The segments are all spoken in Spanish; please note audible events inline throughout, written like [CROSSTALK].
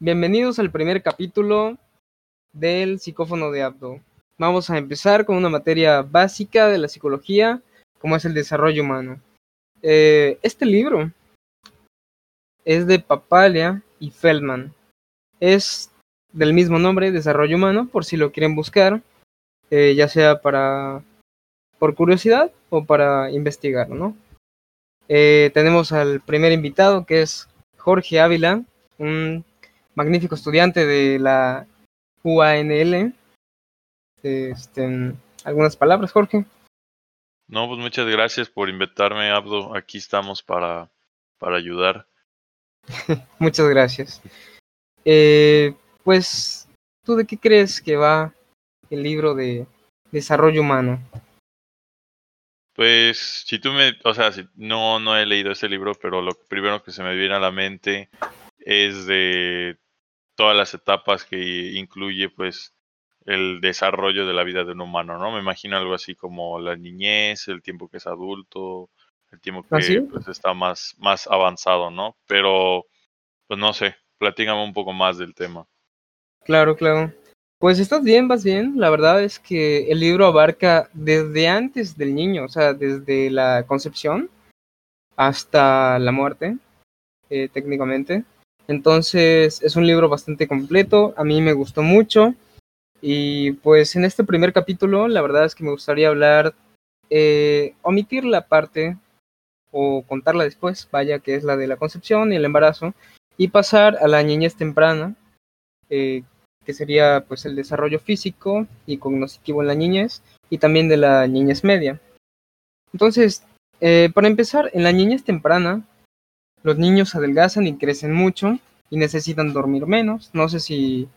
Bienvenidos al primer capítulo del psicófono de Abdo. Vamos a empezar con una materia básica de la psicología, como es el desarrollo humano. Eh, este libro es de Papalia y Feldman. Es del mismo nombre, Desarrollo Humano, por si lo quieren buscar, eh, ya sea para por curiosidad o para investigar, ¿no? Eh, tenemos al primer invitado que es Jorge Ávila, un magnífico estudiante de la UANL. Este, algunas palabras, Jorge. No, pues muchas gracias por invitarme, Abdo. Aquí estamos para, para ayudar. [LAUGHS] muchas gracias. Eh, pues, ¿tú de qué crees que va el libro de desarrollo humano? Pues, si tú me, o sea, si, no, no he leído ese libro, pero lo primero que se me viene a la mente es de todas las etapas que incluye, pues, el desarrollo de la vida de un humano, ¿no? Me imagino algo así como la niñez, el tiempo que es adulto, el tiempo ¿Ah, que pues, está más, más avanzado, ¿no? Pero, pues no sé, platícame un poco más del tema. Claro, claro. Pues estás bien, vas bien. La verdad es que el libro abarca desde antes del niño, o sea, desde la concepción hasta la muerte, eh, técnicamente. Entonces es un libro bastante completo, a mí me gustó mucho. Y pues en este primer capítulo, la verdad es que me gustaría hablar, eh, omitir la parte o contarla después, vaya, que es la de la concepción y el embarazo, y pasar a la niñez temprana, eh, que sería pues el desarrollo físico y cognitivo en la niñez, y también de la niñez media. Entonces, eh, para empezar, en la niñez temprana, los niños adelgazan y crecen mucho y necesitan dormir menos. No sé si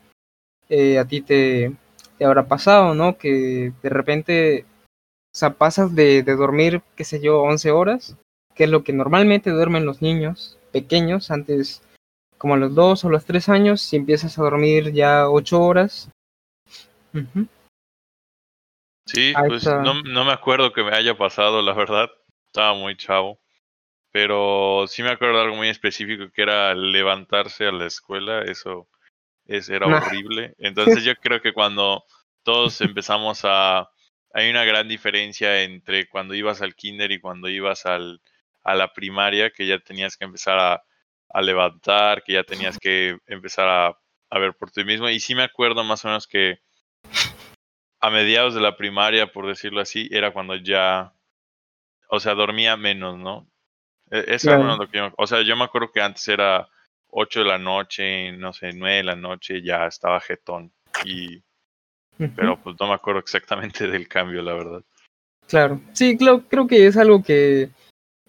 eh, a ti te, te, habrá pasado, ¿no? Que de repente, o sea, pasas de, de, dormir, qué sé yo, 11 horas, que es lo que normalmente duermen los niños pequeños, antes como a los 2 o los 3 años, si empiezas a dormir ya 8 horas. Uh -huh. Sí, pues no, no me acuerdo que me haya pasado, la verdad. Estaba muy chavo pero sí me acuerdo de algo muy específico que era levantarse a la escuela, eso es, era horrible. [LAUGHS] Entonces yo creo que cuando todos empezamos a... Hay una gran diferencia entre cuando ibas al kinder y cuando ibas al, a la primaria, que ya tenías que empezar a, a levantar, que ya tenías que empezar a, a ver por ti mismo. Y sí me acuerdo más o menos que a mediados de la primaria, por decirlo así, era cuando ya, o sea, dormía menos, ¿no? Eso claro. es lo que yo, o sea, yo me acuerdo que antes era 8 de la noche, no sé, 9 de la noche, ya estaba jetón. Y, uh -huh. Pero pues no me acuerdo exactamente del cambio, la verdad. Claro, sí, claro, creo que es algo que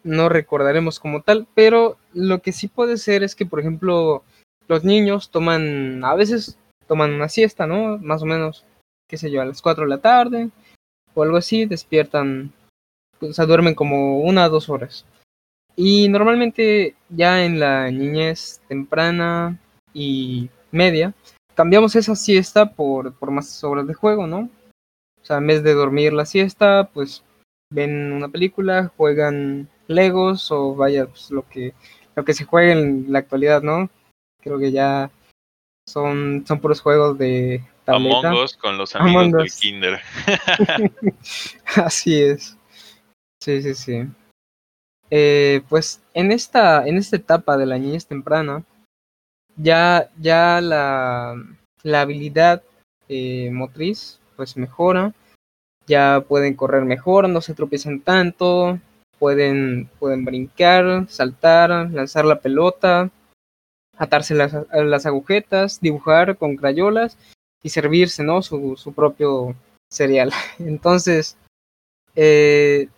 no recordaremos como tal, pero lo que sí puede ser es que, por ejemplo, los niños toman, a veces toman una siesta, ¿no? Más o menos, qué sé yo, a las 4 de la tarde o algo así, despiertan, o sea, duermen como una o dos horas. Y normalmente ya en la niñez temprana y media, cambiamos esa siesta por, por más horas de juego, ¿no? O sea, en vez de dormir la siesta, pues ven una película, juegan Legos o vaya, pues lo que, lo que se juega en la actualidad, ¿no? Creo que ya son, son puros juegos de tableta. Among Us con los amigos del kinder. [LAUGHS] Así es. Sí, sí, sí. Eh, pues en esta, en esta etapa de la niñez temprana, ya, ya la, la habilidad eh, motriz pues mejora, ya pueden correr mejor, no se tropiezan tanto, pueden, pueden brincar, saltar, lanzar la pelota, atarse las, las agujetas, dibujar con crayolas y servirse, ¿no? Su, su propio cereal. [LAUGHS] Entonces, eh,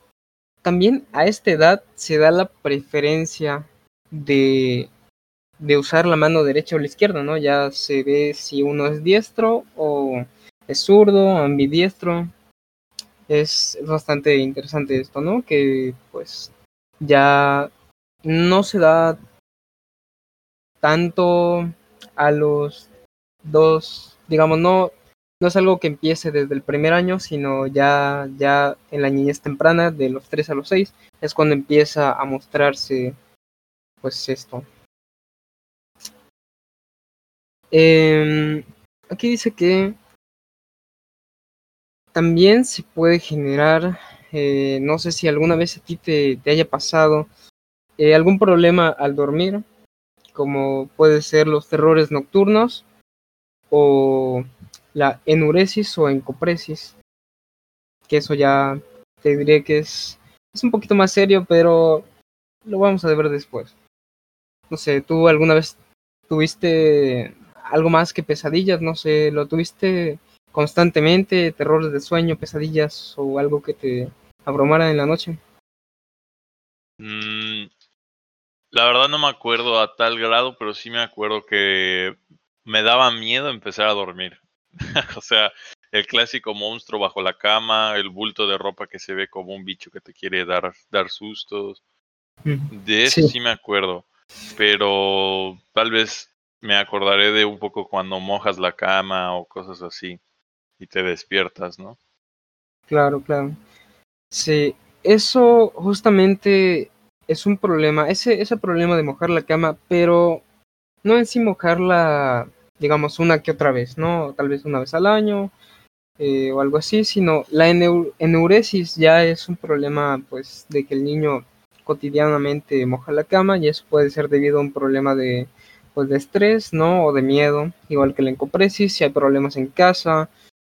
también a esta edad se da la preferencia de, de, usar la mano derecha o la izquierda, ¿no? Ya se ve si uno es diestro o es zurdo, ambidiestro. Es bastante interesante esto, ¿no? Que pues ya no se da tanto a los dos, digamos, no, no es algo que empiece desde el primer año, sino ya, ya en la niñez temprana, de los 3 a los 6, es cuando empieza a mostrarse pues esto. Em, aquí dice que también se puede generar, eh, no sé si alguna vez a ti te, haya pasado eh, algún problema al dormir, como puede ser los terrores nocturnos o la enuresis o encopresis, que eso ya te diré que es, es un poquito más serio, pero lo vamos a ver después. No sé, ¿tú alguna vez tuviste algo más que pesadillas? No sé, ¿lo tuviste constantemente, terrores de sueño, pesadillas o algo que te abrumara en la noche? Mm, la verdad no me acuerdo a tal grado, pero sí me acuerdo que me daba miedo empezar a dormir. [LAUGHS] o sea, el clásico monstruo bajo la cama, el bulto de ropa que se ve como un bicho que te quiere dar, dar sustos. De eso sí. me acuerdo. Pero tal vez me acordaré de un poco cuando mojas la cama o cosas así y te despiertas, ¿no? Claro, claro. Sí, eso justamente es un problema, ese, ese problema de mojar la cama, pero no en sí mojarla, digamos, una que otra vez, ¿no? Tal vez una vez al año eh, o algo así, sino la enuresis ya es un problema, pues, de que el niño cotidianamente moja la cama y eso puede ser debido a un problema de, pues, de estrés, ¿no? O de miedo, igual que la encopresis, si hay problemas en casa,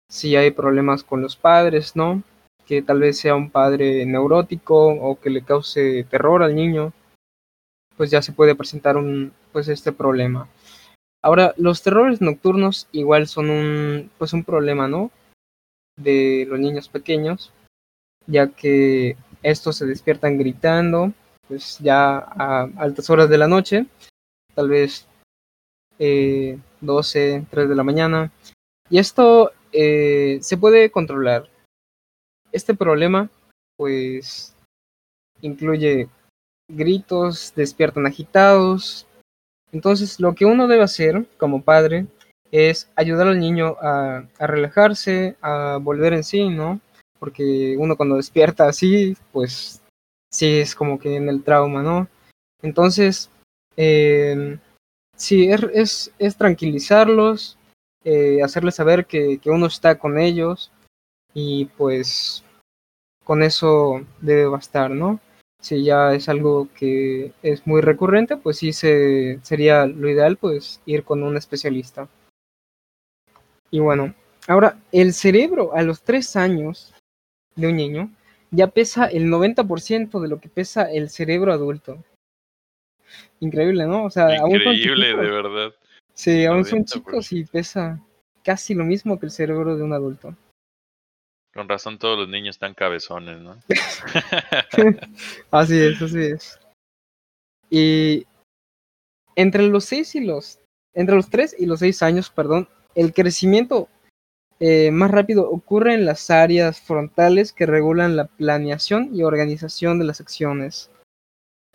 si hay problemas con los padres, ¿no? que tal vez sea un padre neurótico o que le cause terror al niño, pues ya se puede presentar un, pues este problema. Ahora, los terrores nocturnos igual son un, pues un problema, ¿no? De los niños pequeños, ya que estos se despiertan gritando, pues ya a altas horas de la noche, tal vez eh, 12, 3 de la mañana. Y esto eh, se puede controlar. Este problema, pues, incluye gritos, despiertan agitados. Entonces, lo que uno debe hacer como padre es ayudar al niño a, relajarse, a volver en sí, ¿no? Porque uno cuando despierta así, pues sí es como que en el trauma, ¿no? Entonces, eh, sí, es, es, tranquilizarlos, eh, hacerles saber que, que, uno está con ellos, y pues con eso debe bastar, ¿no? Si ya es algo que es muy recurrente, pues sí se, sería lo ideal, pues ir con un especialista. Y bueno, ahora el cerebro a los tres años de un niño ya pesa el 90% de lo que pesa el cerebro adulto. Increíble, ¿no? O sea, Increíble, de verdad. Sí, aún son chicos y pesa casi lo mismo que el cerebro de un adulto. Con razón todos los niños están cabezones, ¿no? [LAUGHS] así es, así es. Y entre los seis y los, entre los tres y los seis años, perdón, el crecimiento eh, más rápido ocurre en las áreas frontales que regulan la planeación y organización de las acciones.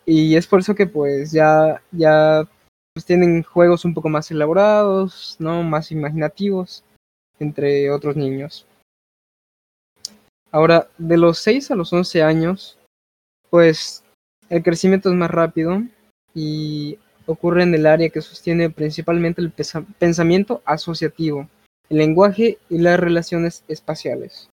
Y es por eso que pues ya, ya pues, tienen juegos un poco más elaborados, ¿no? Más imaginativos entre otros niños. Ahora, de los 6 a los 11 años, pues el crecimiento es más rápido y ocurre en el área que sostiene principalmente el pensamiento asociativo, el lenguaje y las relaciones espaciales.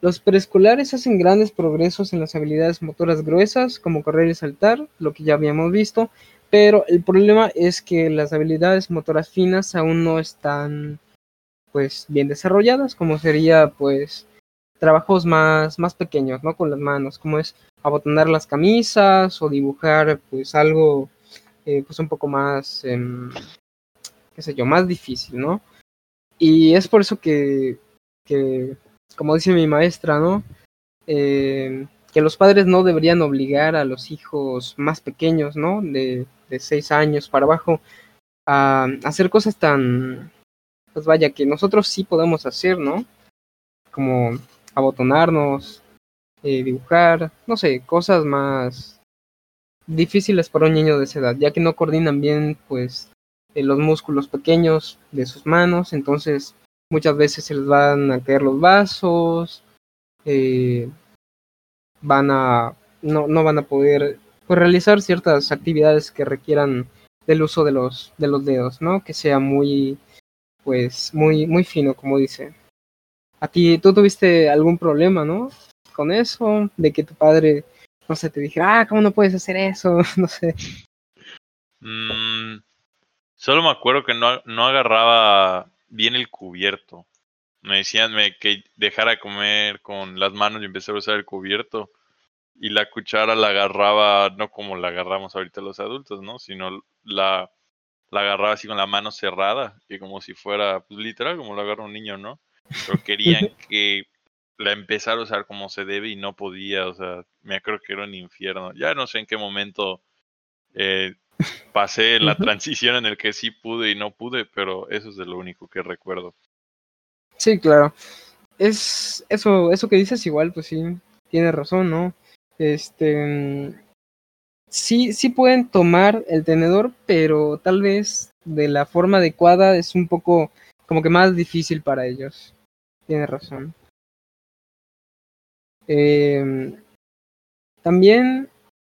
Los preescolares hacen grandes progresos en las habilidades motoras gruesas, como correr y saltar, lo que ya habíamos visto, pero el problema es que las habilidades motoras finas aún no están pues bien desarrolladas, como sería pues trabajos más, más pequeños, ¿no? Con las manos, como es abotonar las camisas o dibujar, pues algo, eh, pues un poco más, em, qué sé yo, más difícil, ¿no? Y es por eso que, que como dice mi maestra, ¿no? Em, que los padres no deberían obligar a los hijos más pequeños, ¿no? De, de seis años para abajo a hacer cosas tan, pues vaya, que nosotros sí podemos hacer, ¿no? Como abotonarnos, eh, dibujar, no sé, cosas más difíciles para un niño de esa edad, ya que no coordinan bien, pues, eh, los músculos pequeños de sus manos, entonces muchas veces se les van a caer los vasos, eh, van a, no, no van a poder pues, realizar ciertas actividades que requieran del uso de los, de los dedos, ¿no? Que sea muy, pues, muy, muy fino, como dice. A ti, tú tuviste algún problema, ¿no? Con eso, de que tu padre, no sé, te dijera, ah, ¿cómo no puedes hacer eso? [LAUGHS] no sé. Mm, solo me acuerdo que no, no agarraba bien el cubierto. Me decían que dejara de comer con las manos y empecé a usar el cubierto. Y la cuchara la agarraba, no como la agarramos ahorita los adultos, ¿no? Sino la, la agarraba así con la mano cerrada y como si fuera, pues literal, como lo agarra un niño, ¿no? Pero querían que la empezara a usar como se debe y no podía, o sea, me acuerdo que era un infierno. Ya no sé en qué momento eh, pasé la transición en el que sí pude y no pude, pero eso es de lo único que recuerdo. Sí, claro. Es eso, eso que dices igual, pues sí, tiene razón, ¿no? Este sí, sí pueden tomar el tenedor, pero tal vez de la forma adecuada es un poco como que más difícil para ellos. Tiene razón. Em, también,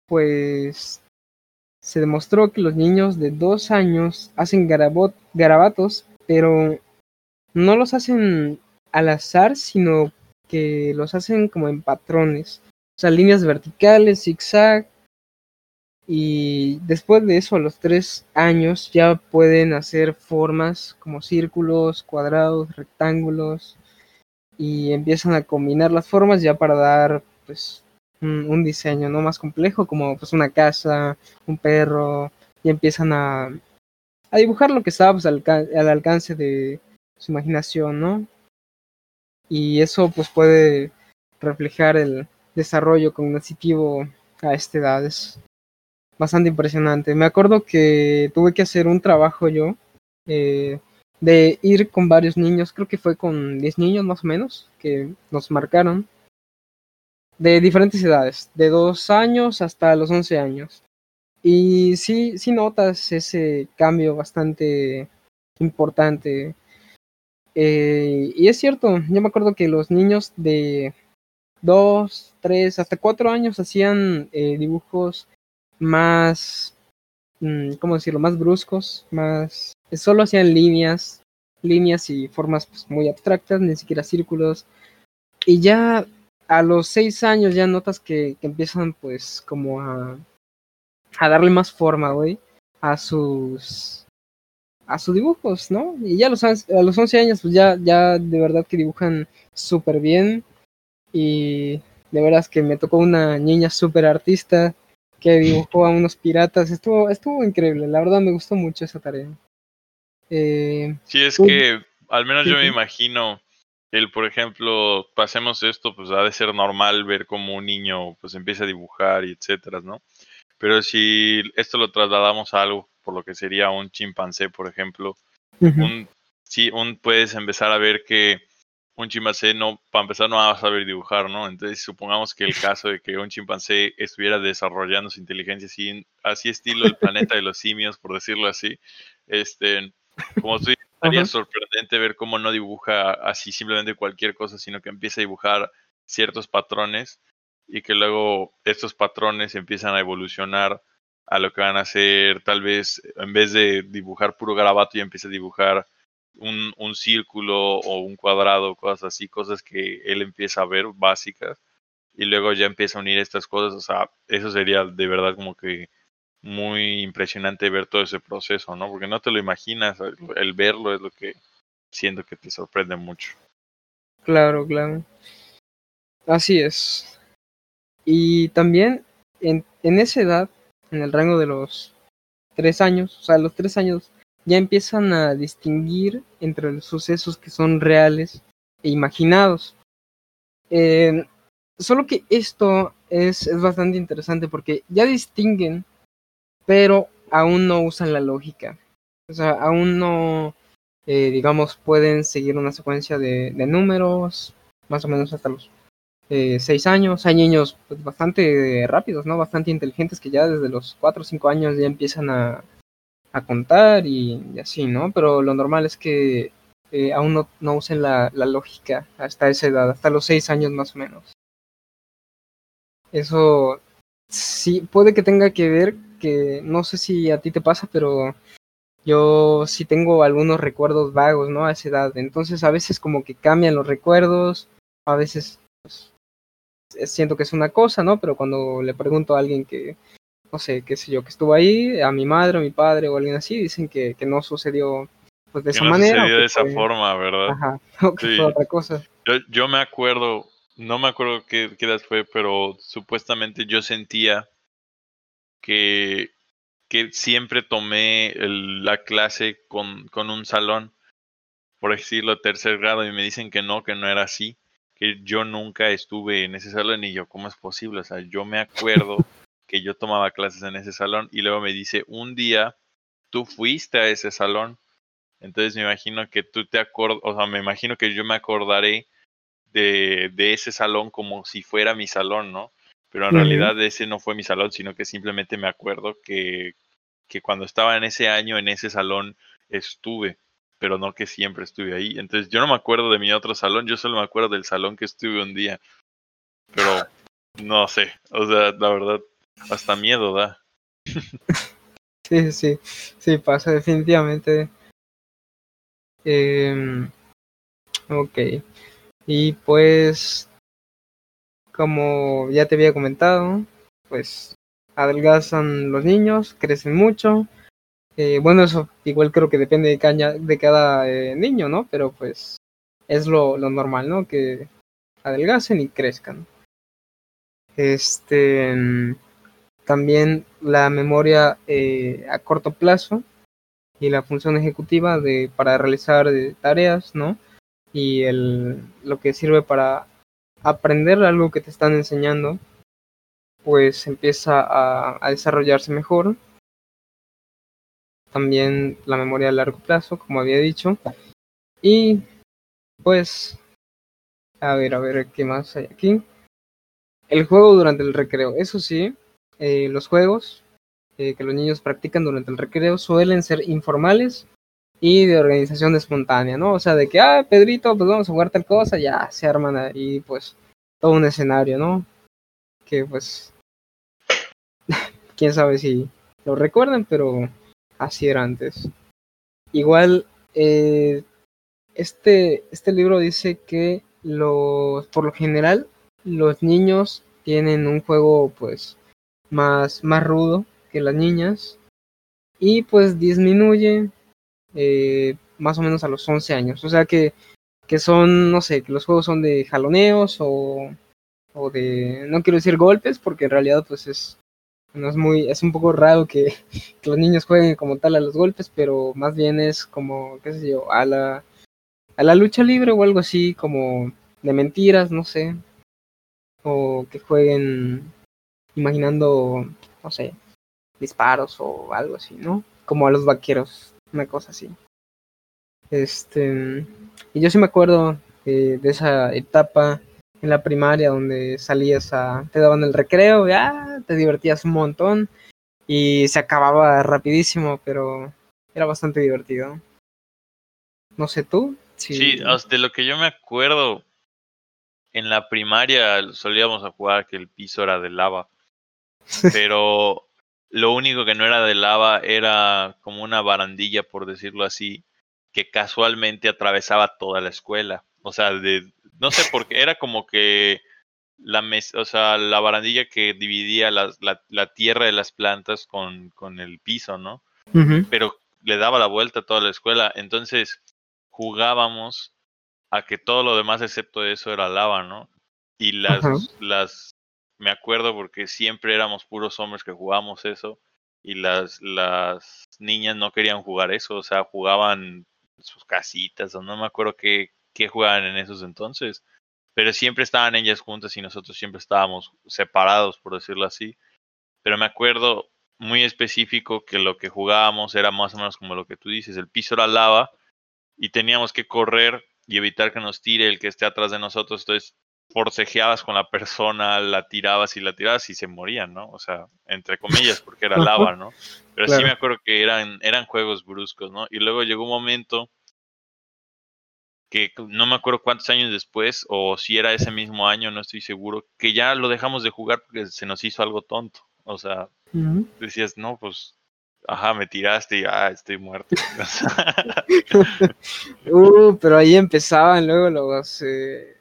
pues, se demostró que los niños de dos años hacen garabatos, pero no los hacen al azar, sino que los hacen como en patrones. O sea, líneas verticales, zigzag. Y después de eso, a los tres años, ya pueden hacer formas como círculos, cuadrados, rectángulos, y empiezan a combinar las formas ya para dar pues un, diseño no más complejo como pues una casa un perro y empiezan a, a dibujar lo que está pues, al, alcance de su imaginación no y eso pues puede reflejar el desarrollo cognitivo a esta edad. Es bastante impresionante. Me acuerdo que tuve que hacer un trabajo yo eh, de ir con varios niños, creo que fue con 10 niños más o menos, que nos marcaron, de diferentes edades, de 2 años hasta los 11 años. Y sí, sí notas ese cambio bastante importante. Eh, y es cierto, yo me acuerdo que los niños de 2, 3, hasta 4 años hacían eh, dibujos más, mm, ¿cómo decirlo?, más bruscos, más solo hacían líneas, líneas y formas pues, muy abstractas, ni siquiera círculos. Y ya a los seis años ya notas que, empiezan pues como a, a darle más forma, güey, a sus a sus dibujos, ¿no? Y ya a los, a los 11 años pues ya, ya de verdad que dibujan súper bien y de veras que me tocó una niña súper artista que dibujó a unos piratas, estuvo, estuvo increíble, la verdad me gustó mucho esa tarea. Eh, sí, es que al menos yo me imagino el, por ejemplo, pasemos esto, pues ha de ser normal ver cómo un niño pues empieza a dibujar y etcétera, ¿no? Pero si esto lo trasladamos a algo, por lo que sería un chimpancé, por ejemplo, un, sí, un puedes empezar a ver que un chimpancé no, para empezar no va a saber dibujar, ¿no? Entonces supongamos que el [LAUGHS] caso de que un chimpancé estuviera desarrollando su inteligencia así, así estilo el planeta de los simios, por decirlo así, este, como tú sería sorprendente ver cómo no dibuja así simplemente cualquier cosa, sino que empieza a dibujar ciertos patrones y que luego estos patrones empiezan a evolucionar a lo que van a ser tal vez en vez de dibujar puro garabato y empieza a dibujar un, un círculo o un cuadrado, cosas así, cosas que él empieza a ver básicas y luego ya empieza a unir estas cosas, o sea, eso sería de verdad como que muy impresionante ver todo ese proceso, ¿no? Porque no te lo imaginas, el, verlo es lo que siento que te sorprende mucho. Claro, claro. Así es. Y también en, en esa edad, en el rango de los tres años, o sea, los tres años ya empiezan a distinguir entre los sucesos que son reales e imaginados. Eh, solo que esto es, es bastante interesante porque ya distinguen pero aún no usan la lógica. O sea, aún no, eh, digamos, pueden seguir una secuencia de, números, más o menos hasta los eh, seis años. Hay niños pues, bastante rápidos, ¿no? Bastante inteligentes que ya desde los cuatro o cinco años ya empiezan a, a contar y, así, ¿no? Pero lo normal es que eh, aún no, no usen la, la, lógica hasta esa edad, hasta los seis años más o menos. Eso sí puede que tenga que ver que no sé si a ti te pasa, pero yo sí tengo algunos recuerdos vagos, ¿no? A esa edad. Entonces a veces como que cambian los recuerdos, a veces pues, siento que es una cosa, ¿no? Pero cuando le pregunto a alguien que, no sé, qué sé yo, que estuvo ahí, a mi madre, a mi padre o alguien así, dicen que, que no sucedió pues de esa no manera. Sucedió de esa forma, ¿verdad? Ajá, [LAUGHS] o que fue otra cosa. Yo, yo me acuerdo, no me acuerdo qué, qué edad fue, pero supuestamente yo sentía que que siempre tomé la clase con, con un salón, por decirlo, tercer grado, y me dicen que no, que no era así, que yo nunca estuve en ese salón y yo, ¿cómo es posible? O sea, yo me acuerdo [LAUGHS] que yo tomaba clases en ese salón y luego me dice, un día tú fuiste a ese salón, entonces me imagino que tú te acordas, o sea, me imagino que yo me acordaré de, de ese salón como si fuera mi salón, ¿no? Pero en realidad ese no fue mi salón, sino que simplemente me acuerdo que, que cuando estaba en ese año, en ese salón, estuve, pero no que siempre estuve ahí. Entonces yo no me acuerdo de mi otro salón, yo solo me acuerdo del salón que estuve un día. Pero no sé, o sea, la verdad, hasta miedo da. Sí, sí, sí, pasa definitivamente. Eh, ok. Y pues como ya te había comentado, pues adelgazan los niños, crecen mucho. Eh, bueno, eso igual creo que depende de cada, de cada eh, niño, ¿no? Pero pues es lo, lo, normal, ¿no? Que adelgacen y crezcan. Este también la memoria eh, a corto plazo y la función ejecutiva de para realizar tareas, ¿no? Y el, lo que sirve para aprender algo que te están enseñando, pues empieza a, desarrollarse mejor. También la memoria a largo plazo, como había dicho. Y pues, a ver, a ver, ¿qué más hay aquí? El juego durante el recreo. Eso sí, eh, los juegos eh, que los niños practican durante el recreo suelen ser informales y de organización espontánea, ¿no? O sea, de que, ah, Pedrito, pues vamos a jugar tal cosa, ya se arman ahí, pues, todo un escenario, ¿no? Que, pues, [LAUGHS] quién sabe si lo recuerdan, pero así era antes. Igual, eh, este, este libro dice que los, por lo general, los niños tienen un juego, pues, más, más rudo que las niñas y pues disminuye eh, más o menos a los 11 años. O sea que, que son, no sé, que los juegos son de jaloneos o, o de, no quiero decir golpes, porque en realidad pues es, no es muy, es un poco raro que, [LAUGHS] que, los niños jueguen como tal a los golpes, pero más bien es como, qué sé yo, a la, a la lucha libre o algo así, como de mentiras, no sé. O que jueguen imaginando, no sé, disparos o algo así, ¿no? Como a los vaqueros una cosa así. Este, y yo sí me acuerdo de esa etapa en la primaria donde salías a, te daban el recreo, ya te divertías un montón y se acababa rapidísimo, pero era bastante divertido. No sé tú. Sí, de lo que yo me acuerdo, en la primaria solíamos a jugar que el piso era de lava, [LAUGHS] pero lo único que no era de lava era como una barandilla, por decirlo así, que casualmente atravesaba toda la escuela. O sea, de, no sé por qué, era como que la, o sea, la barandilla que dividía la, la, tierra de las plantas con, con el piso, ¿no? Pero le daba la vuelta a toda la escuela. Entonces jugábamos a que todo lo demás excepto eso era lava, ¿no? Y las, las me acuerdo porque siempre éramos puros hombres que jugábamos eso y las, las niñas no querían jugar eso, o sea, jugaban sus casitas o no me acuerdo qué, qué jugaban en esos entonces, pero siempre estaban ellas juntas y nosotros siempre estábamos separados, por decirlo así. Pero me acuerdo muy específico que lo que jugábamos era más o menos como lo que tú dices, el piso era lava y teníamos que correr y evitar que nos tire el que esté atrás de nosotros, entonces forcejeabas con la persona, la tirabas y la tirabas y se morían, ¿no? O sea, entre comillas, [LAUGHS] porque era lava, ¿no? Pero sí me acuerdo que eran, eran juegos bruscos, ¿no? Y luego llegó un momento que no me acuerdo cuántos años después, o si era ese mismo año, no estoy seguro, que ya lo dejamos de jugar porque se nos hizo algo tonto. O sea, decías, no, pues, ajá, me tiraste y, ah, estoy muerto. [LAUGHS] [LAUGHS] uh, pero ahí empezaban luego los, eh,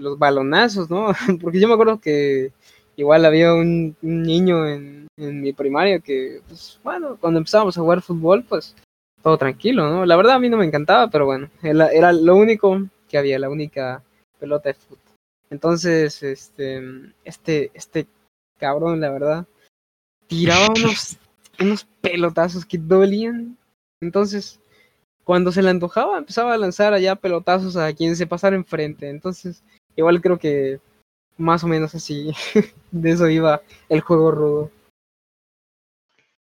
los balonazos, ¿no? [LAUGHS] Porque yo me acuerdo que igual había un, niño en, en, mi primaria que, pues, bueno, cuando empezábamos a jugar fútbol, pues, todo tranquilo, ¿no? La verdad a mí no me encantaba, pero bueno, era, era lo único que había, la única pelota de fútbol. Entonces, este, este, este cabrón, la verdad, tiraba unos, [LAUGHS] unos pelotazos que dolían. Entonces, cuando se le antojaba, empezaba a lanzar allá pelotazos a quien se pasara enfrente. Entonces, igual creo que más o menos así, [LAUGHS] de eso iba el juego rudo.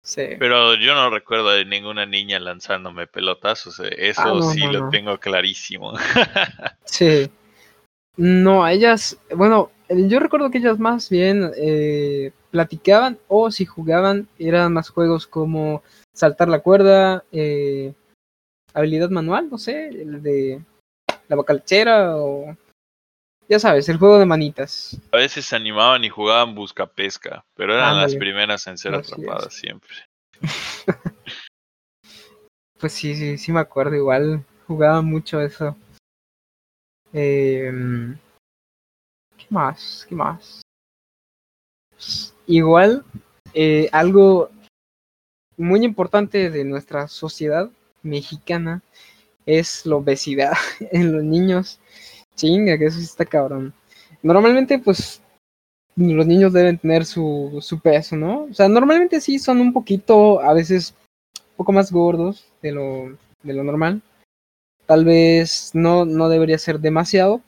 Sí. Pero yo no recuerdo de ninguna niña lanzándome pelotazos. Eh, eso ah, sí lo tengo clarísimo. [LAUGHS] sí. No, ellas, bueno, yo recuerdo que ellas más bien eh, platicaban o si jugaban eran más juegos como saltar la cuerda, eh, habilidad manual, no sé, el de la bacalchera o ya sabes, el juego de manitas. A veces se animaban y jugaban busca pesca, pero eran las primeras en ser atrapadas siempre. [LAUGHS] pues sí, sí, sí me acuerdo, igual jugaba mucho eso. Eh, ¿Qué más? ¿Qué más? igual, eh, algo muy importante de nuestra sociedad mexicana es la obesidad [LAUGHS] en los niños. Chinga, que eso sí está cabrón. Normalmente, pues, los niños deben tener su, su peso, ¿no? O sea, normalmente sí son un poquito, a veces, un poco más gordos de lo, de lo normal. Tal vez no, no debería ser demasiado,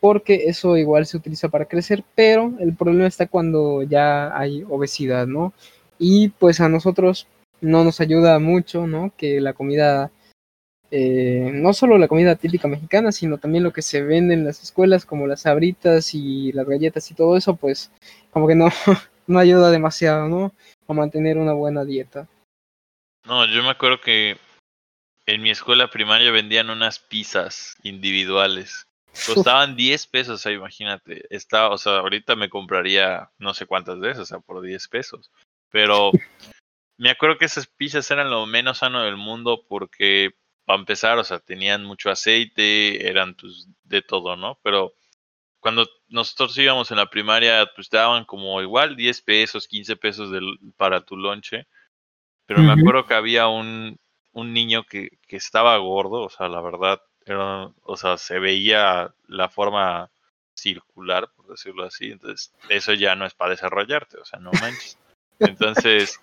porque eso igual se utiliza para crecer, pero el problema está cuando ya hay obesidad, ¿no? Y pues a nosotros no nos ayuda mucho, ¿no? Que la comida, eh, no solo la comida típica mexicana, sino también lo que se vende en las escuelas, como las sabritas y las galletas y todo eso, pues como que no, [LAUGHS] no ayuda demasiado, ¿no? A mantener una buena dieta. No, yo me acuerdo que en mi escuela primaria vendían unas pizzas individuales. [LAUGHS] Costaban 10 pesos, o sea, imagínate. Estaba, o sea, ahorita me compraría no sé cuántas de esas, o sea, por 10 pesos. Pero [LAUGHS] me acuerdo que esas pizzas eran lo menos sano del mundo porque, para empezar, o sea, tenían mucho aceite, eran pues, de todo, ¿no? Pero cuando nosotros íbamos en la primaria, pues daban como igual 10 pesos, 15 pesos para tu lonche. Pero me acuerdo que había un, un niño que, que estaba gordo, o sea, la verdad, era, o sea, se veía la forma circular, por decirlo así, entonces eso ya no es para desarrollarte, o sea, no manches. [LAUGHS] Entonces,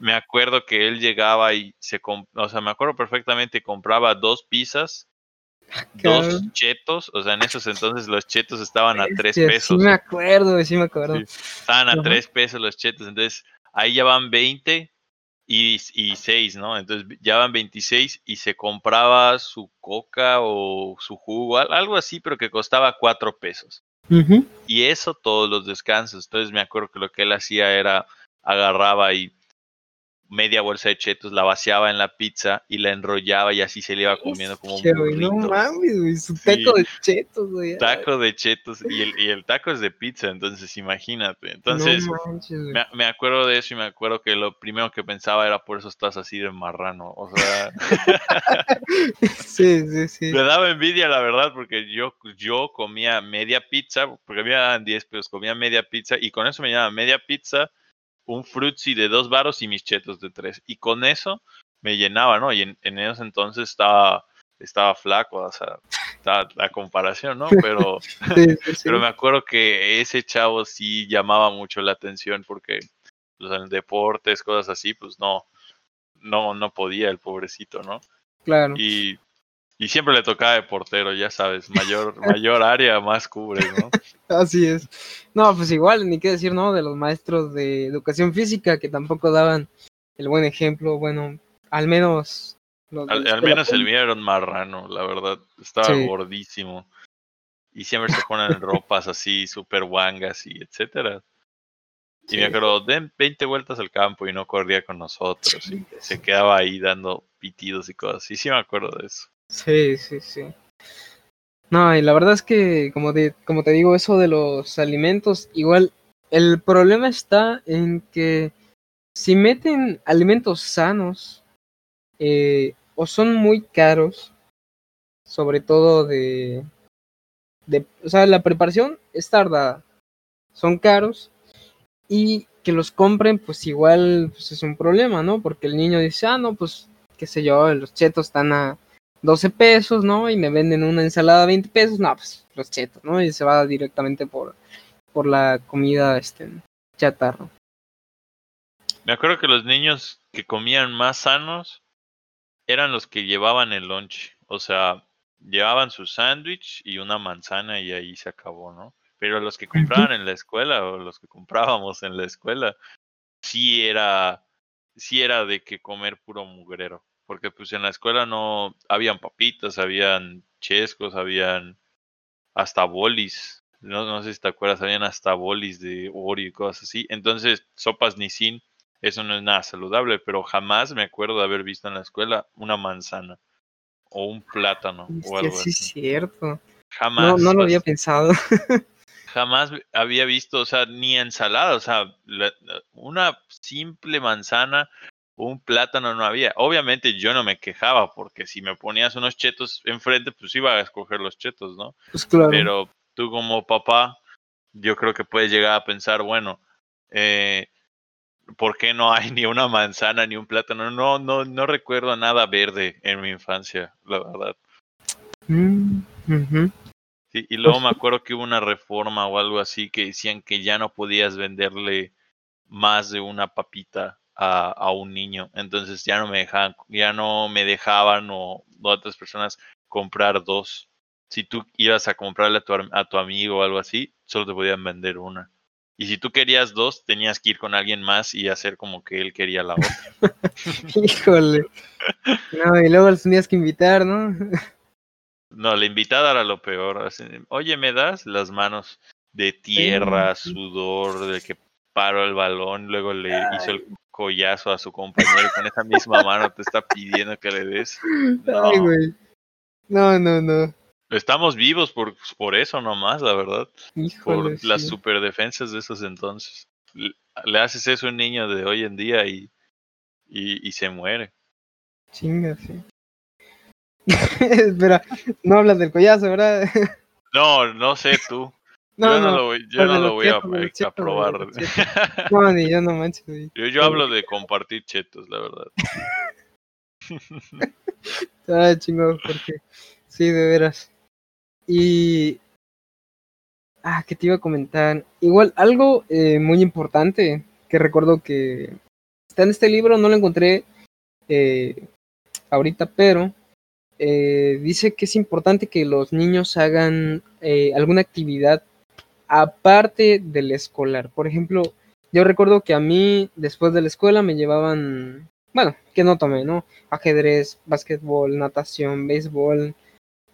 me acuerdo que él llegaba y se, o sea, me acuerdo perfectamente, compraba dos pizzas, dos chetos, o sea, en esos entonces los chetos estaban a tres pesos. Sí me acuerdo, sí me acuerdo. estaban a tres pesos los chetos, entonces ahí ya van 20 y, y 6, ¿no? Entonces ya van 26 y se compraba su coca o su jugo, algo así, pero que costaba 4 pesos. Y eso todos los descansos. Entonces me acuerdo que lo que él hacía era agarraba y media bolsa de chetos, la vaciaba en la pizza y la enrollaba y así se le iba comiendo como un burrito. No mames, güey, su taco de chetos, güey. Taco de chetos y el, y el taco es de pizza, entonces imagínate. Entonces, me, me, acuerdo de eso y me acuerdo que lo primero que pensaba era por eso estás así de marrano, o sea... [LAUGHS] sí, sí, sí. Me daba envidia, la verdad, porque yo, yo comía media pizza, porque me daban 10 pesos, comía media pizza y con eso me llamaba media pizza un frutzi de dos varos y mis chetos de tres. Y con eso me llenaba, ¿no? Y en, en esos entonces estaba, estaba flaco, o sea, la comparación, ¿no? [LAUGHS] Pero, [LAUGHS] pero me acuerdo que ese chavo sí llamaba mucho la atención porque pues, en deportes, cosas así, pues no, no, no podía el pobrecito, ¿no? Claro. Y, y siempre le tocaba de portero, ya sabes, mayor, [LAUGHS] mayor área, más cubre, ¿no? Así es. No, pues igual, ni qué decir, ¿no? De los maestros de educación física que tampoco daban el buen ejemplo, bueno, al menos... al, menos el mío era un marrano, la verdad, estaba gordísimo. Y siempre se ponen ropas así, súper guangas y etcétera. Y me acuerdo, den 20 vueltas al campo y no corría con nosotros. Y se quedaba ahí dando pitidos y cosas. Y sí me acuerdo de eso. Sí, sí, sí. No, y la verdad es que, como, como te digo, eso de los alimentos, igual el problema está en que si meten alimentos sanos eh, o son muy caros, sobre todo de, de, o sea, la preparación es tardada, son caros y que los compren, pues igual pues es un problema, ¿no? Porque el niño dice, ah, no, pues, qué sé yo, los chetos están a 12 pesos, ¿no? Y me venden una ensalada a 20 pesos, no, pues los chetos, ¿no? Y se va directamente por, por la comida este, chatarra. Me acuerdo que los niños que comían más sanos eran los que llevaban el lunch. O sea, llevaban su sándwich y una manzana y ahí se acabó, ¿no? Pero los que compraban en la escuela o los que comprábamos en la escuela, sí era, sí era de que comer puro mugrero. Porque pues en la escuela no, habían papitas, habían chescos, habían hasta bolis. No, no sé si te acuerdas, habían hasta bolis de Oreo y cosas así. Entonces, sopas ni sin, eso no es nada saludable, pero jamás me acuerdo de haber visto en la escuela una manzana o un plátano o algo sí, así. cierto. Jamás. No, no lo había pensado. [LAUGHS] jamás había visto, o sea, ni ensalada, o sea, una simple manzana un plátano no había. Obviamente yo no me quejaba porque si me ponías unos chetos enfrente, pues iba a escoger los chetos, ¿no? Pues claro. Pero tú como papá, yo creo que puedes llegar a pensar, bueno, eh, ¿por qué no hay [LAUGHS] ni una manzana ni un plátano? No, no, no recuerdo nada verde en mi infancia, la verdad. Mm, y luego me acuerdo que hubo una reforma o algo así que decían que ya no podías venderle más de una papita a, a un niño. Entonces ya no me dejaban, ya no me dejaban o, otras personas comprar dos. Si tú ibas a comprarle a tu, a tu amigo o algo así, solo te podían vender una. Y si tú querías dos, tenías que ir con alguien más y hacer como que él quería la otra. [LAUGHS] Híjole. No, y luego los tenías que invitar, ¿no? [LAUGHS] no, la invitada era lo peor. Oye, ¿me das las manos de tierra, sudor, de que paro el balón, luego le hizo el collazo a su compañero con esa misma mano te está pidiendo que le des? [LAUGHS] No. güey. No, no, no. Estamos vivos por, por eso nomás, la verdad. por las superdefensas de esos entonces. Le, haces eso a un niño de hoy en día y, y, se muere. Chinga, sí. [LAUGHS] Espera, no hablas del collazo, ¿verdad? no, no sé tú. No, yo no, lo voy, yo no lo voy a, a, probar. [LAUGHS] No, ni yo no manches. Yo, yo hablo de compartir chetos, la verdad. [LAUGHS] ah, chingo, porque sí, de veras. Y. Ah, que te iba a comentar. Igual, algo eh, muy importante que recuerdo que está en este libro, no lo encontré eh, ahorita, pero eh, dice que es importante que los niños hagan alguna actividad aparte del escolar. Por ejemplo, yo recuerdo que a mí después de la escuela me llevaban, bueno, que no tomé, ¿no? Ajedrez, básquetbol, natación, béisbol,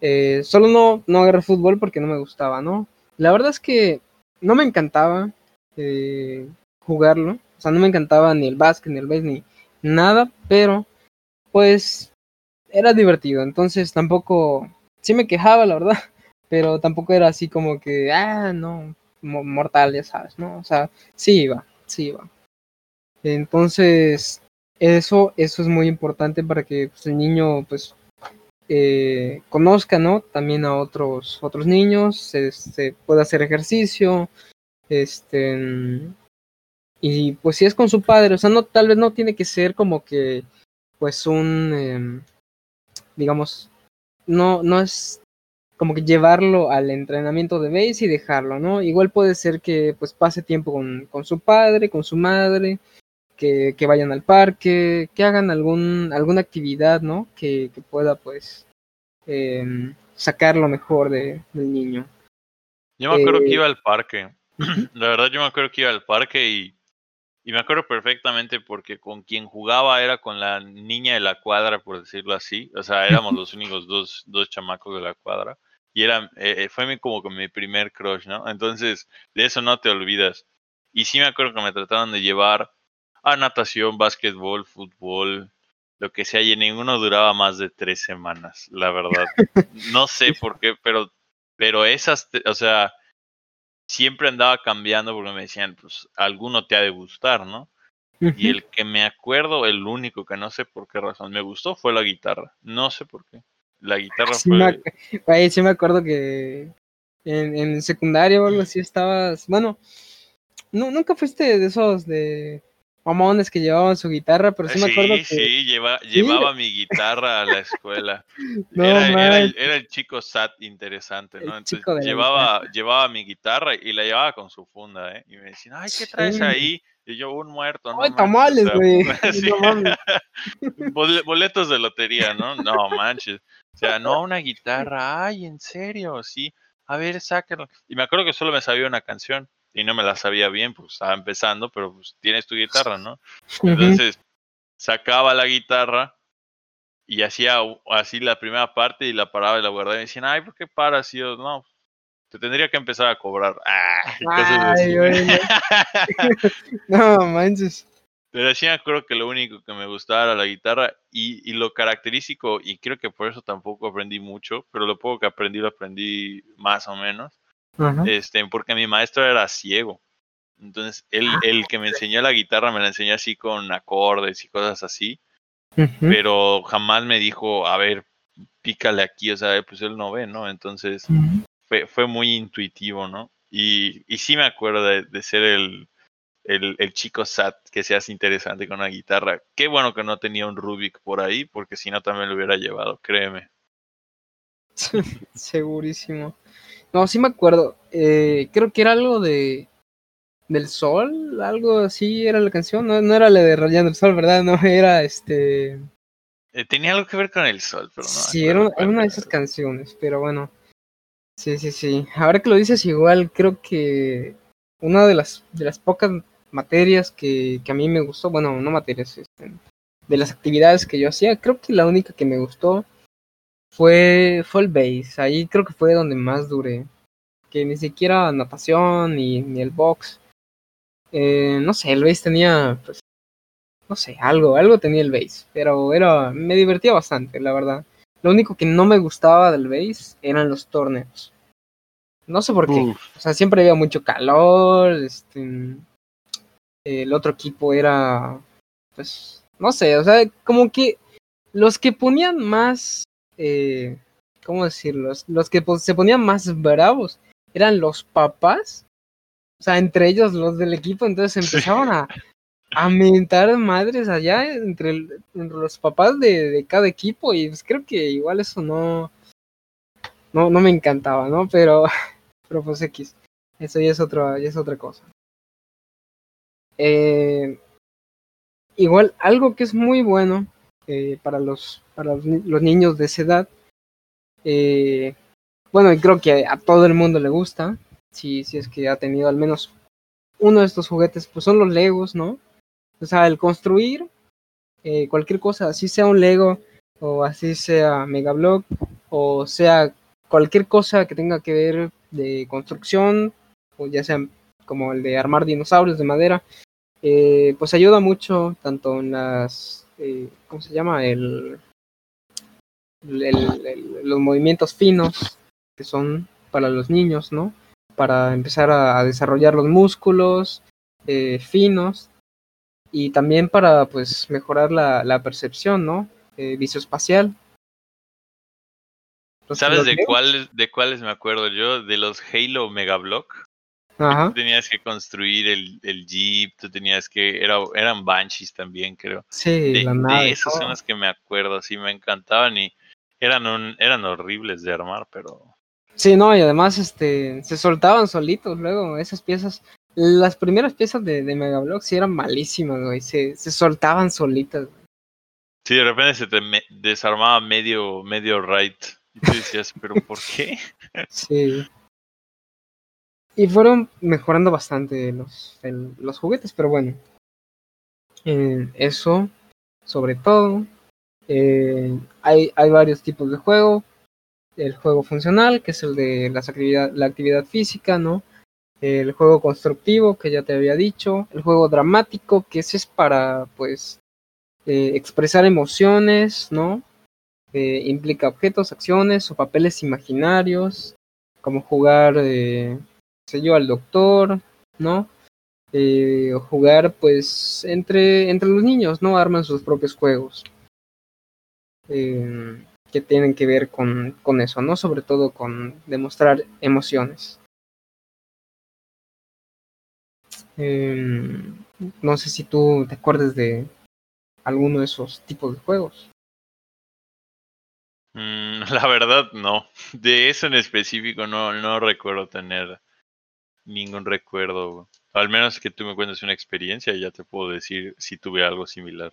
eh, solo no, no agarré fútbol porque no me gustaba, ¿no? La verdad es que no me encantaba eh, jugarlo. O sea, no me encantaba ni el básquet, ni el béis, ni nada, pero pues era divertido. Entonces tampoco, sí me quejaba, la verdad, pero tampoco era así como que, ah, no, mortal, ya sabes, ¿no? O sea, sí iba, sí iba. Entonces, eso, eso es muy importante para que pues, el niño, pues, eh, conozca, ¿no? También a otros, otros niños, se, se puede hacer ejercicio, este, y pues si es con su padre, o sea, no, tal vez no tiene que ser como que, pues un, em, digamos, no, no es como que llevarlo al entrenamiento de base y dejarlo, ¿no? Igual puede ser que pues pase tiempo con, con su padre, con su madre, que, vayan al parque, que hagan algún, alguna actividad, ¿no? Que, pueda, pues, em, sacar lo mejor de, del niño. Yo me acuerdo que eh, iba al parque. [CLEARS THROAT] La verdad, yo me acuerdo que iba al parque y, y me acuerdo perfectamente porque con quien jugaba era con la niña de la cuadra, por decirlo así. O sea, éramos los únicos dos, dos chamacos de la cuadra. Y era, eh, fue como mi primer crush, ¿no? Entonces, de eso no te olvidas. Y sí me acuerdo que me trataban de llevar a natación, básquetbol, fútbol, lo que sea, y ninguno duraba más de tres semanas, la verdad. [LAUGHS] No sé por qué, pero, pero esas, o sea, siempre andaba cambiando porque me decían, pues alguno te ha de gustar, ¿no? Y el que me acuerdo, el único que no sé por qué razón me gustó fue la guitarra. No sé por qué. La guitarra sí fue. Me, sí me acuerdo que en, en secundaria o algo así estabas. Bueno, no, nunca fuiste de esos de mamones que llevaban su guitarra, pero sí, me acuerdo que... Sí, lleva, llevaba mi guitarra a la escuela. [LAUGHS] era, el, chico sat interesante, ¿no? Entonces llevaba, llevaba mi guitarra y la llevaba con su funda, ¿eh? Y me decían, ay, ¿qué traes ahí? Y yo, un muerto, ¿no? Ay, tamales, güey. [LAUGHS] [LAUGHS] [LAUGHS] Boletos de lotería, ¿no? No, manches. O sea, no, una guitarra. Ay, ¿en serio? Sí. A ver, sáquenlo. Y me acuerdo que solo me sabía una canción y no me la sabía bien, pues estaba empezando, pero pues tienes tu guitarra, ¿no? Entonces sacaba la guitarra y hacía así la primera parte y la paraba y la guardaba y me decían, ay, ¿por qué paras? Y yo, no, te tendría que empezar a cobrar. [LAUGHS] Ah, ay, [LAUGHS] [LAUGHS] no manches. Pero sí acuerdo que lo único que me gustaba era la guitarra y, y, lo característico, y creo que por eso tampoco aprendí mucho, pero lo poco que aprendí lo aprendí más o menos, este, porque mi maestro era ciego. Entonces, él, ah, el que me enseñó la guitarra me la enseñó así con acordes y cosas así. Pero jamás me dijo, a ver, pícale aquí, o sea, pues él no ve, ¿no? Entonces, fue, fue muy intuitivo, ¿no? Y, y sí me acuerdo de, ser el, el, el, chico sat que se hace interesante con la guitarra. Qué bueno que no tenía un Rubik por ahí, porque si no también lo hubiera llevado, créeme. [LAUGHS] Segurísimo. No, sí me acuerdo. Eh, creo que era algo de. Del sol, algo así era la canción. No, no era la de Rayando el Sol, ¿verdad? No, era este. Eh, tenía algo que ver con el sol, pero no. Sí, era, una de esas canciones, pero bueno. Sí, sí, sí. Ahora que lo dices igual, creo que una de las, de las pocas materias que, que a mí me gustó, bueno, no materias, este, de las actividades que yo hacía, creo que la única que me gustó fue, fue el base. Ahí creo que fue donde más duré. Que ni siquiera natación ni, ni el box. Eh, no sé, el base tenía, pues, no sé, algo, algo tenía el base. Pero era, me divertía bastante, la verdad. Lo único que no me gustaba del base eran los torneos. No sé por qué. O sea, siempre había mucho calor. Este, el otro equipo era, pues, no sé, o sea, como que los que ponían más eh, ¿cómo decirlo? Los que se ponían más bravos eran los papás, o sea, entre ellos los del equipo, entonces empezaban a, a mentar madres allá entre, los papás de, cada equipo y pues creo que igual eso no, no, no me encantaba, ¿no? Pero, [LAUGHS] pero pues X, eso ya es, otro, es otra cosa. Eh, igual, algo que es muy bueno eh, para los para los, niños de esa edad. Eh, bueno, y creo que a todo el mundo le gusta, si, si es que ha tenido al menos uno de estos juguetes, pues son los Legos, ¿no? O sea, el construir eh, cualquier cosa, así sea un Lego, o así sea Megablock, o sea cualquier cosa que tenga que ver de construcción, o ya sea como el de armar dinosaurios de madera, eh, pues ayuda mucho tanto en las, ¿cómo se llama? El, los movimientos finos que son para los niños, ¿no? Para empezar a, desarrollar los músculos eh, finos y también para pues mejorar la, percepción, ¿no? Eh, visoespacial. ¿Sabes de cuáles, de cuáles me acuerdo yo? De los Halo Megablock. Ajá. Tú tenías que construir el, el Jeep, tú tenías que. Era, eran Banshees también, creo. Sí, de, de esos son los que me acuerdo, sí, me encantaban y eran, eran horribles de armar, pero... Sí, no, y además este, se soltaban solitos luego esas piezas. Las primeras piezas de, de Megablock sí eran malísimas, güey. Se, se soltaban solitas. Sí, de repente se te desarmaba medio, medio right. Y tú decías, ¿pero por qué? [LAUGHS] sí. Y fueron mejorando bastante los, los juguetes, pero bueno. Eh, eso, sobre todo. Eh, hay, hay varios tipos de juego. El juego funcional, que es el de las actividad, la actividad física, ¿no? El juego constructivo, que ya te había dicho. El juego dramático, que ese es para, pues, eh, expresar emociones, ¿no? Eh, implica objetos, acciones o papeles imaginarios, como jugar sé yo, al doctor, ¿no? Eh, jugar pues entre, entre los niños, ¿no? Arman sus propios juegos. Eh, que tienen que ver con, con eso, ¿no? Sobre todo con demostrar emociones. Eh, no sé si tú te acuerdas de alguno de esos tipos de juegos. Mm, [LAUGHS] la verdad, no. De eso en específico no, no recuerdo tener ningún recuerdo. Al menos que tú me cuentes una experiencia, ya te puedo decir si tuve algo similar.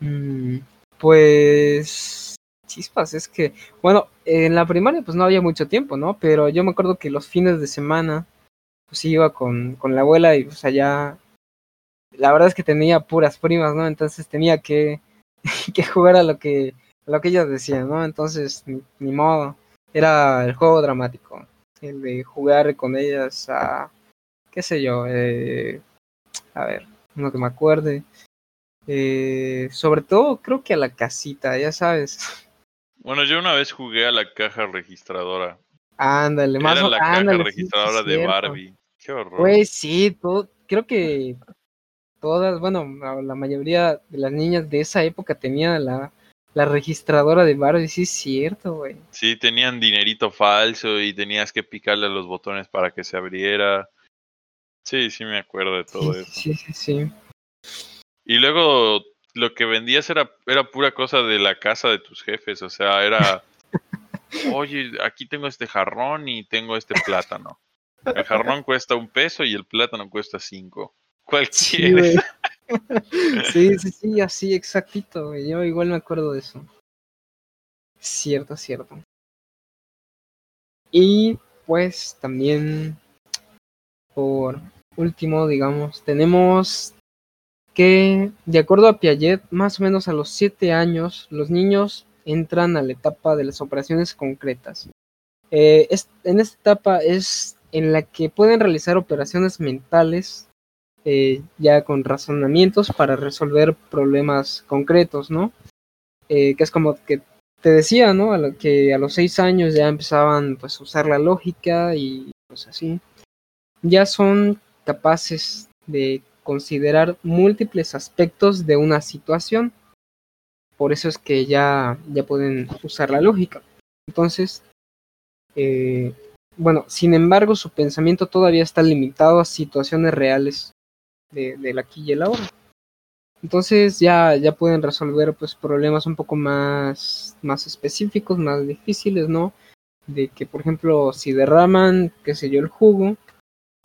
Mm, pues chispas, es que, bueno, en la primaria pues no había mucho tiempo, ¿no? Pero yo me acuerdo que los fines de semana pues iba con, con la abuela y pues allá, la verdad es que tenía puras primas, ¿no? Entonces tenía que, [LAUGHS] que jugar a lo que, a lo que ellas decían, ¿no? Entonces, ni, ni modo, era el juego dramático, el de jugar con ellas a qué sé yo, eh, a ver, no que me acuerde. Eh, sobre todo creo que a la casita, ya sabes. [LAUGHS] Bueno, yo una vez jugué a la caja registradora. Ándale, más Era la ándale, caja registradora sí, de. Barbie. Qué horror. Pues sí, todo, creo que todas, bueno, la, mayoría de las niñas de esa época tenían la, la registradora de Barbie, sí es cierto, güey. Sí, tenían dinerito falso y tenías que picarle a los botones para que se abriera. Sí, sí me acuerdo de todo Sí, eso. sí, sí, sí. Y luego lo que vendías era, era pura cosa de la casa de tus jefes. O sea, era, [LAUGHS] oye, aquí tengo este jarrón y tengo este plátano. El jarrón cuesta un peso y el plátano cuesta cinco. ¿Cuál Sí, quieres? [LAUGHS] Sí, sí, sí, así, exactito, güey. Yo igual me acuerdo de eso. Cierto, cierto. Y pues también, por último, digamos, tenemos que, de acuerdo a Piaget, más o menos a los siete años, los niños entran a la etapa de las operaciones concretas. Eh, es- en esta etapa es en la que pueden realizar operaciones mentales eh, ya con razonamientos para resolver problemas concretos, ¿no? Eh, que es como que te decía, ¿no? A lo que a los seis años ya empezaban pues a usar la lógica y pues así. Ya son capaces de considerar múltiples aspectos de una situación. Por eso es que ya, ya pueden usar la lógica. Entonces, eh, bueno, sin embargo, su pensamiento todavía está limitado a situaciones reales de, del aquí y el ahora. Entonces ya, ya pueden resolver pues problemas un poco más, más específicos, más difíciles, ¿no? De que, por ejemplo, si derraman, qué sé yo, el jugo,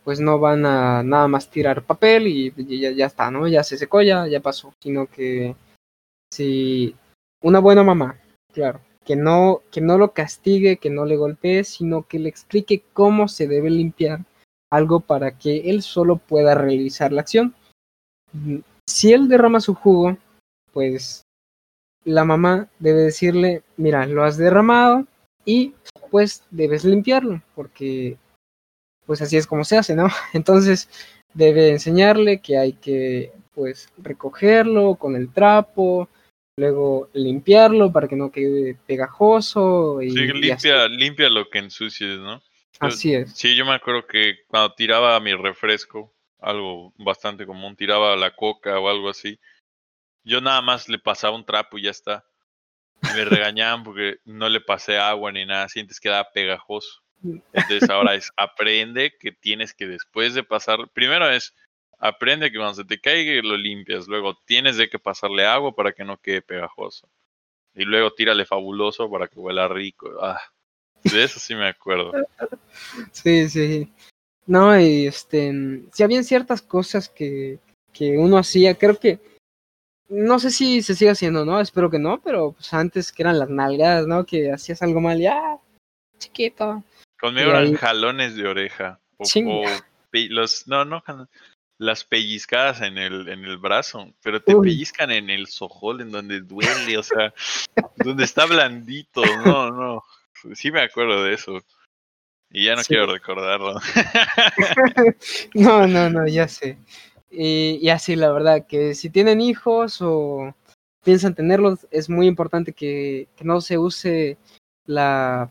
pues no van a nada más tirar papel y, ya, ya está, ¿no? Ya se secó, ya, ya pasó. Sino que si una buena mamá, claro, que no, que no lo castigue, que no le golpee, sino que le explique cómo se debe limpiar algo para que él solo pueda realizar la acción. Si él derrama su jugo, pues la mamá debe decirle, mira, lo has derramado y pues debes limpiarlo, porque pues así es como se hace, ¿no? [LAUGHS] Entonces debe enseñarle que hay que pues recogerlo con el trapo, luego limpiarlo para que no quede pegajoso y, Sí, y limpia, limpia lo que ensucies, ¿no? Así es. Sí, yo me acuerdo que cuando tiraba mi refresco, algo bastante común, tiraba la coca o algo así, yo nada más le pasaba un trapo y ya está. Y me regañaban porque no le pasé agua ni nada, sientes que quedaba pegajoso. Entonces ahora es aprende que tienes que después de pasar, primero es aprende que cuando se te caiga lo limpias, luego tienes de que pasarle agua para que no quede pegajoso. Y luego tírale fabuloso para que huela rico. Ah, de eso sí me acuerdo. [LAUGHS] Sí, sí. No, y este, si habían ciertas cosas que, que uno hacía, creo que, no sé si se sigue haciendo, ¿no? Espero que no, pero pues antes que eran las nalgadas, ¿no? Que hacías algo mal, ya, chiquito. Conmigo Y eran ahí- jalones de oreja. O, o los, no, no, las pellizcadas en el, en el brazo, pero te Uy. pellizcan en el sojol, en donde duele, o sea, donde está blandito, no, no. Sí me acuerdo de eso. Y ya no Sí. quiero recordarlo. [LAUGHS] No, no, no, ya sé. Y, y así, la verdad, que si tienen hijos o piensan tenerlos, es muy importante que, que no se use la,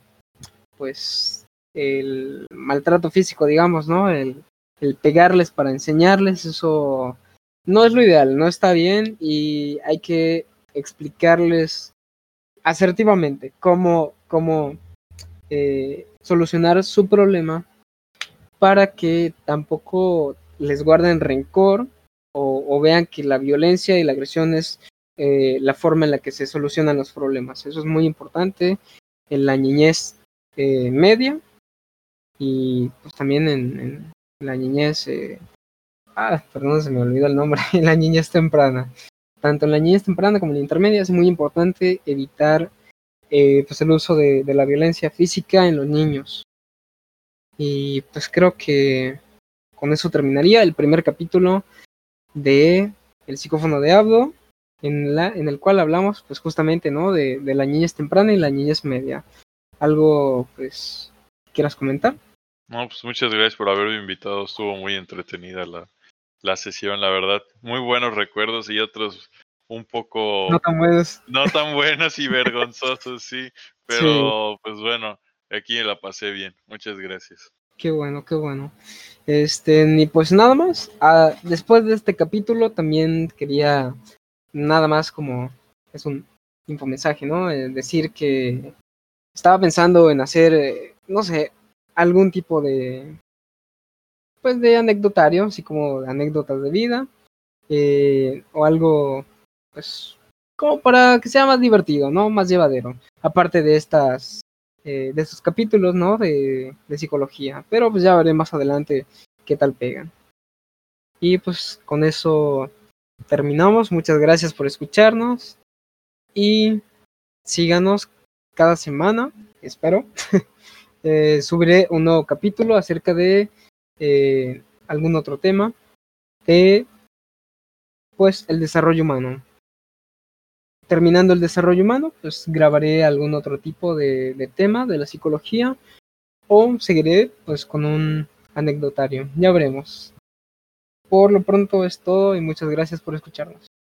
pues, el maltrato físico, digamos, ¿no? El, el pegarles para enseñarles, eso no es lo ideal, no está bien y hay que explicarles asertivamente cómo, cómo eh, solucionar su problema para que tampoco les guarden rencor o, vean que la violencia y la agresión es eh, la forma en la que se solucionan los problemas. Eso es muy importante en la niñez eh, media y pues también en, la niñez, eh, ah, perdón, se me olvidó el nombre, [LAUGHS] la niñez temprana. Tanto en la niñez temprana como en la intermedia es muy importante evitar eh, pues el uso de, la violencia física en los niños. Y pues creo que con eso terminaría el primer capítulo de El psicófono de Abdo, en, la, en el cual hablamos pues justamente ¿no? de, de la niñez temprana y la niñez media. Algo pues quieras comentar. No, pues muchas gracias por haberme invitado. Estuvo muy entretenida la, la sesión, la verdad. Muy buenos recuerdos y otros un poco... No tan buenos. No tan buenos y vergonzosos, sí. [LAUGHS] Pero pues bueno, aquí la pasé bien. Muchas gracias. Qué bueno, qué bueno. Este, ni pues nada más. Ah, después de este capítulo también quería nada más como es un infomensaje, ¿no? Eh, decir que estaba pensando en hacer, eh, no sé, algún tipo de pues de anecdotario, así como anécdotas de vida eh, o algo pues como para que sea más divertido, ¿no? Más llevadero. Aparte de estas eh, de estos capítulos, ¿no? De, de psicología, pero pues ya veré más adelante qué tal pegan. Y pues con eso terminamos. Muchas gracias por escucharnos y síganos cada semana, espero. [LAUGHS] Eh, subiré un nuevo capítulo acerca de eh, algún otro tema de pues el desarrollo humano. Terminando el desarrollo humano, pues grabaré algún otro tipo de, de tema de la psicología o seguiré pues con un anecdotario. Ya veremos. Por lo pronto es todo y muchas gracias por escucharnos.